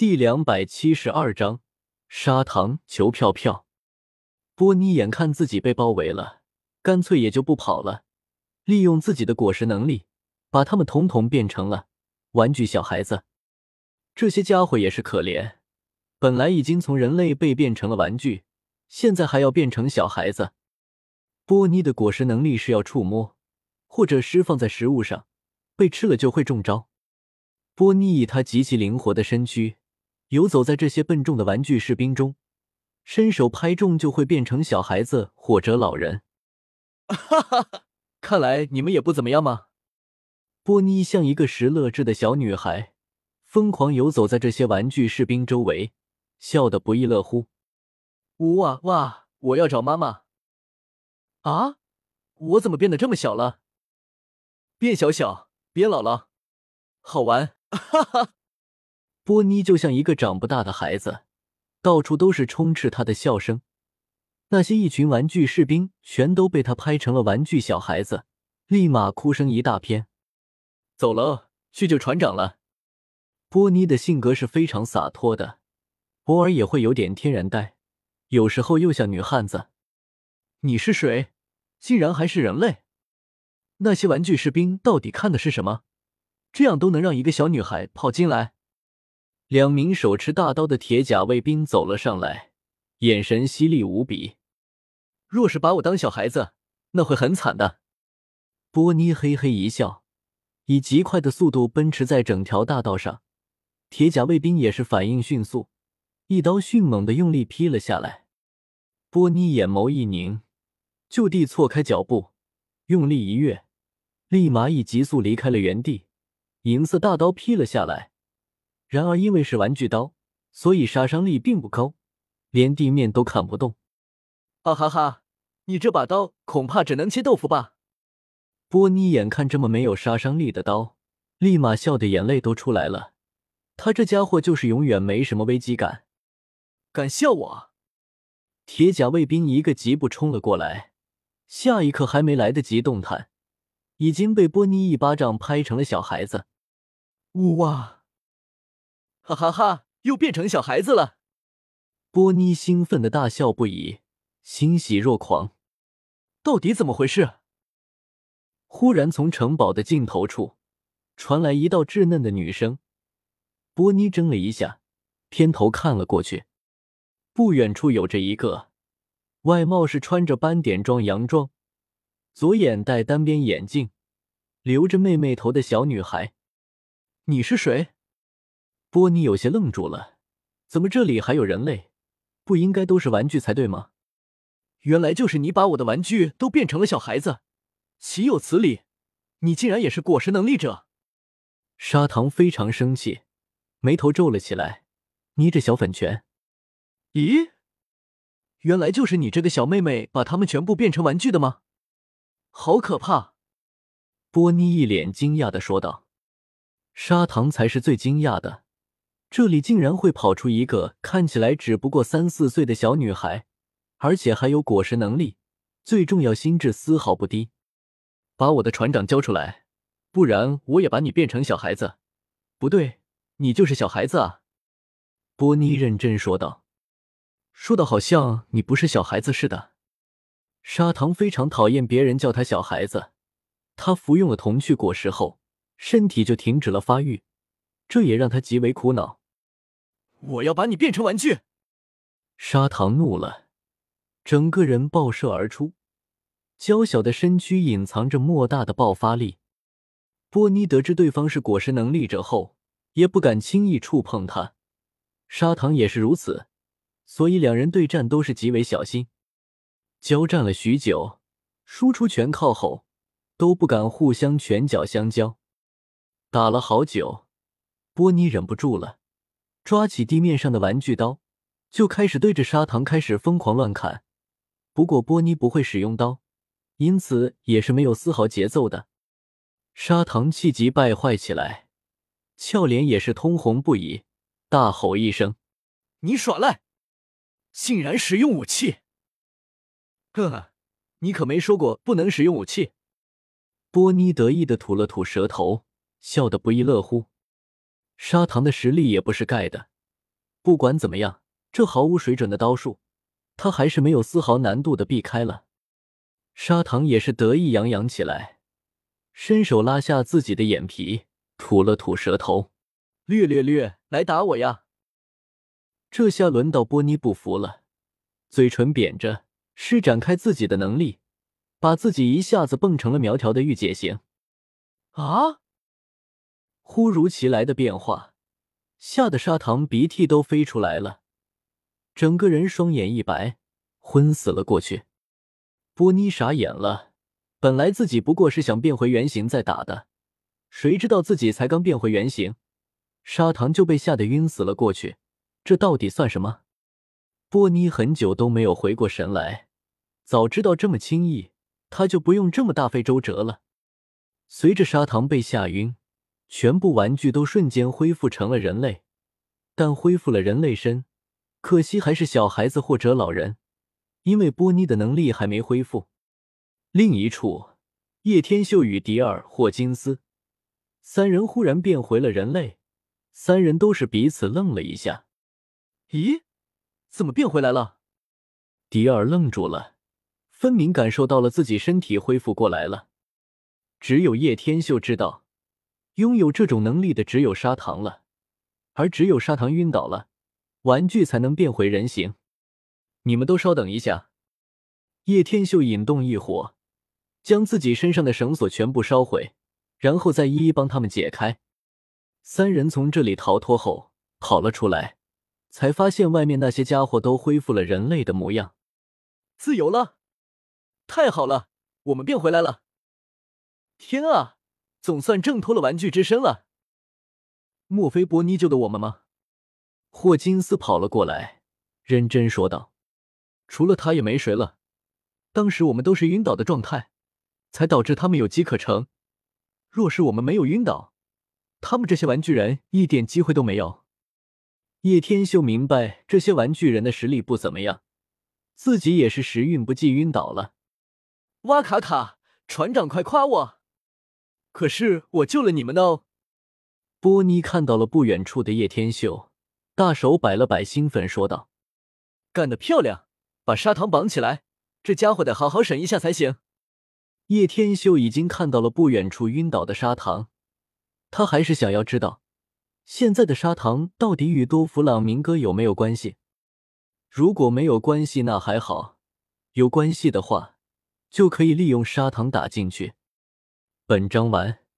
第两百七十二章砂糖求票票。波尼眼看自己被包围了，干脆也就不跑了，利用自己的果实能力，把他们统统变成了玩具小孩子。这些家伙也是可怜，本来已经从人类被变成了玩具，现在还要变成小孩子。波尼的果实能力是要触摸或者施放在食物上，被吃了就会中招。波尼以他极其灵活的身躯。游走在这些笨重的玩具士兵中，伸手拍中就会变成小孩子或者老人。哈哈哈！看来你们也不怎么样嘛。波妮像一个拾乐智的小女孩，疯狂游走在这些玩具士兵周围，笑得不亦乐乎。哇哇！我要找妈妈。啊！我怎么变得这么小了？变小小，变老了，好玩！哈哈。波妮就像一个长不大的孩子，到处都是充斥他的笑声。那些一群玩具士兵全都被他拍成了玩具小孩子，立马哭声一大片。走了，去救船长了。波妮的性格是非常洒脱的，偶尔也会有点天然呆，有时候又像女汉子。你是谁？竟然还是人类？那些玩具士兵到底看的是什么？这样都能让一个小女孩跑进来？两名手持大刀的铁甲卫兵走了上来，眼神犀利无比。若是把我当小孩子，那会很惨的。波妮嘿嘿一笑，以极快的速度奔驰在整条大道上。铁甲卫兵也是反应迅速，一刀迅猛的用力劈了下来。波妮眼眸一凝，就地错开脚步，用力一跃，立马以急速离开了原地。银色大刀劈了下来。然而，因为是玩具刀，所以杀伤力并不高，连地面都砍不动。啊哈哈！你这把刀恐怕只能切豆腐吧？波妮眼看这么没有杀伤力的刀，立马笑得眼泪都出来了。他这家伙就是永远没什么危机感，敢笑我？铁甲卫兵一个疾步冲了过来，下一刻还没来得及动弹，已经被波妮一巴掌拍成了小孩子。呜哇！哈哈哈！又变成小孩子了，波妮兴奋的大笑不已，欣喜若狂。到底怎么回事？忽然，从城堡的尽头处传来一道稚嫩的女声。波妮怔了一下，偏头看了过去。不远处有着一个外貌是穿着斑点装洋装，左眼戴单边眼镜，留着妹妹头的小女孩。你是谁？波尼有些愣住了，怎么这里还有人类？不应该都是玩具才对吗？原来就是你把我的玩具都变成了小孩子，岂有此理！你竟然也是果实能力者！砂糖非常生气，眉头皱了起来，捏着小粉拳。咦，原来就是你这个小妹妹把他们全部变成玩具的吗？好可怕！波尼一脸惊讶的说道。砂糖才是最惊讶的。这里竟然会跑出一个看起来只不过三四岁的小女孩，而且还有果实能力，最重要心智丝毫不低。把我的船长交出来，不然我也把你变成小孩子。不对，你就是小孩子啊！波妮认真说道，说的好像你不是小孩子似的。砂糖非常讨厌别人叫他小孩子，他服用了童趣果实后，身体就停止了发育，这也让他极为苦恼。我要把你变成玩具！砂糖怒了，整个人爆射而出，娇小的身躯隐藏着莫大的爆发力。波妮得知对方是果实能力者后，也不敢轻易触碰他。砂糖也是如此，所以两人对战都是极为小心。交战了许久，输出全靠吼，都不敢互相拳脚相交。打了好久，波妮忍不住了。抓起地面上的玩具刀，就开始对着砂糖开始疯狂乱砍。不过波妮不会使用刀，因此也是没有丝毫节奏的。砂糖气急败坏起来，俏脸也是通红不已，大吼一声：“你耍赖，竟然使用武器！”“呵呵，你可没说过不能使用武器。”波妮得意的吐了吐舌头，笑得不亦乐乎。砂糖的实力也不是盖的，不管怎么样，这毫无水准的刀术，他还是没有丝毫难度的避开了。砂糖也是得意洋洋起来，伸手拉下自己的眼皮，吐了吐舌头，略略略，来打我呀！这下轮到波妮不服了，嘴唇扁着，施展开自己的能力，把自己一下子蹦成了苗条的御姐型。啊！忽如其来的变化，吓得砂糖鼻涕都飞出来了，整个人双眼一白，昏死了过去。波妮傻眼了，本来自己不过是想变回原形再打的，谁知道自己才刚变回原形，砂糖就被吓得晕死了过去。这到底算什么？波妮很久都没有回过神来，早知道这么轻易，他就不用这么大费周折了。随着砂糖被吓晕，全部玩具都瞬间恢复成了人类，但恢复了人类身，可惜还是小孩子或者老人，因为波妮的能力还没恢复。另一处，叶天秀与迪尔、霍金斯三人忽然变回了人类，三人都是彼此愣了一下。咦，怎么变回来了？迪尔愣住了，分明感受到了自己身体恢复过来了。只有叶天秀知道，拥有这种能力的只有砂糖了，而只有砂糖晕倒了，玩具才能变回人形。你们都稍等一下，叶天秀引动异火，将自己身上的绳索全部烧毁，然后再一一帮他们解开。三人从这里逃脱后，跑了出来。才发现外面那些家伙都恢复了人类的模样，自由了！太好了，我们变回来了！天啊，总算挣脱了玩具之身了！莫非波妮救的我们吗？霍金斯跑了过来，认真说道：“除了他也没谁了。当时我们都是晕倒的状态，才导致他们有机可乘。若是我们没有晕倒，他们这些玩具人一点机会都没有。”叶天秀明白这些玩具人的实力不怎么样，自己也是时运不济晕倒了。哇卡卡，船长快夸我！可是我救了你们的哦。波妮看到了不远处的叶天秀，大手摆了摆，兴奋说道：“干得漂亮！把砂糖绑起来，这家伙得好好审一下才行。”叶天秀已经看到了不远处晕倒的砂糖，他还是想要知道。现在的砂糖到底与多弗朗明哥有没有关系？如果没有关系，那还好；有关系的话，就可以利用砂糖打进去。本章完。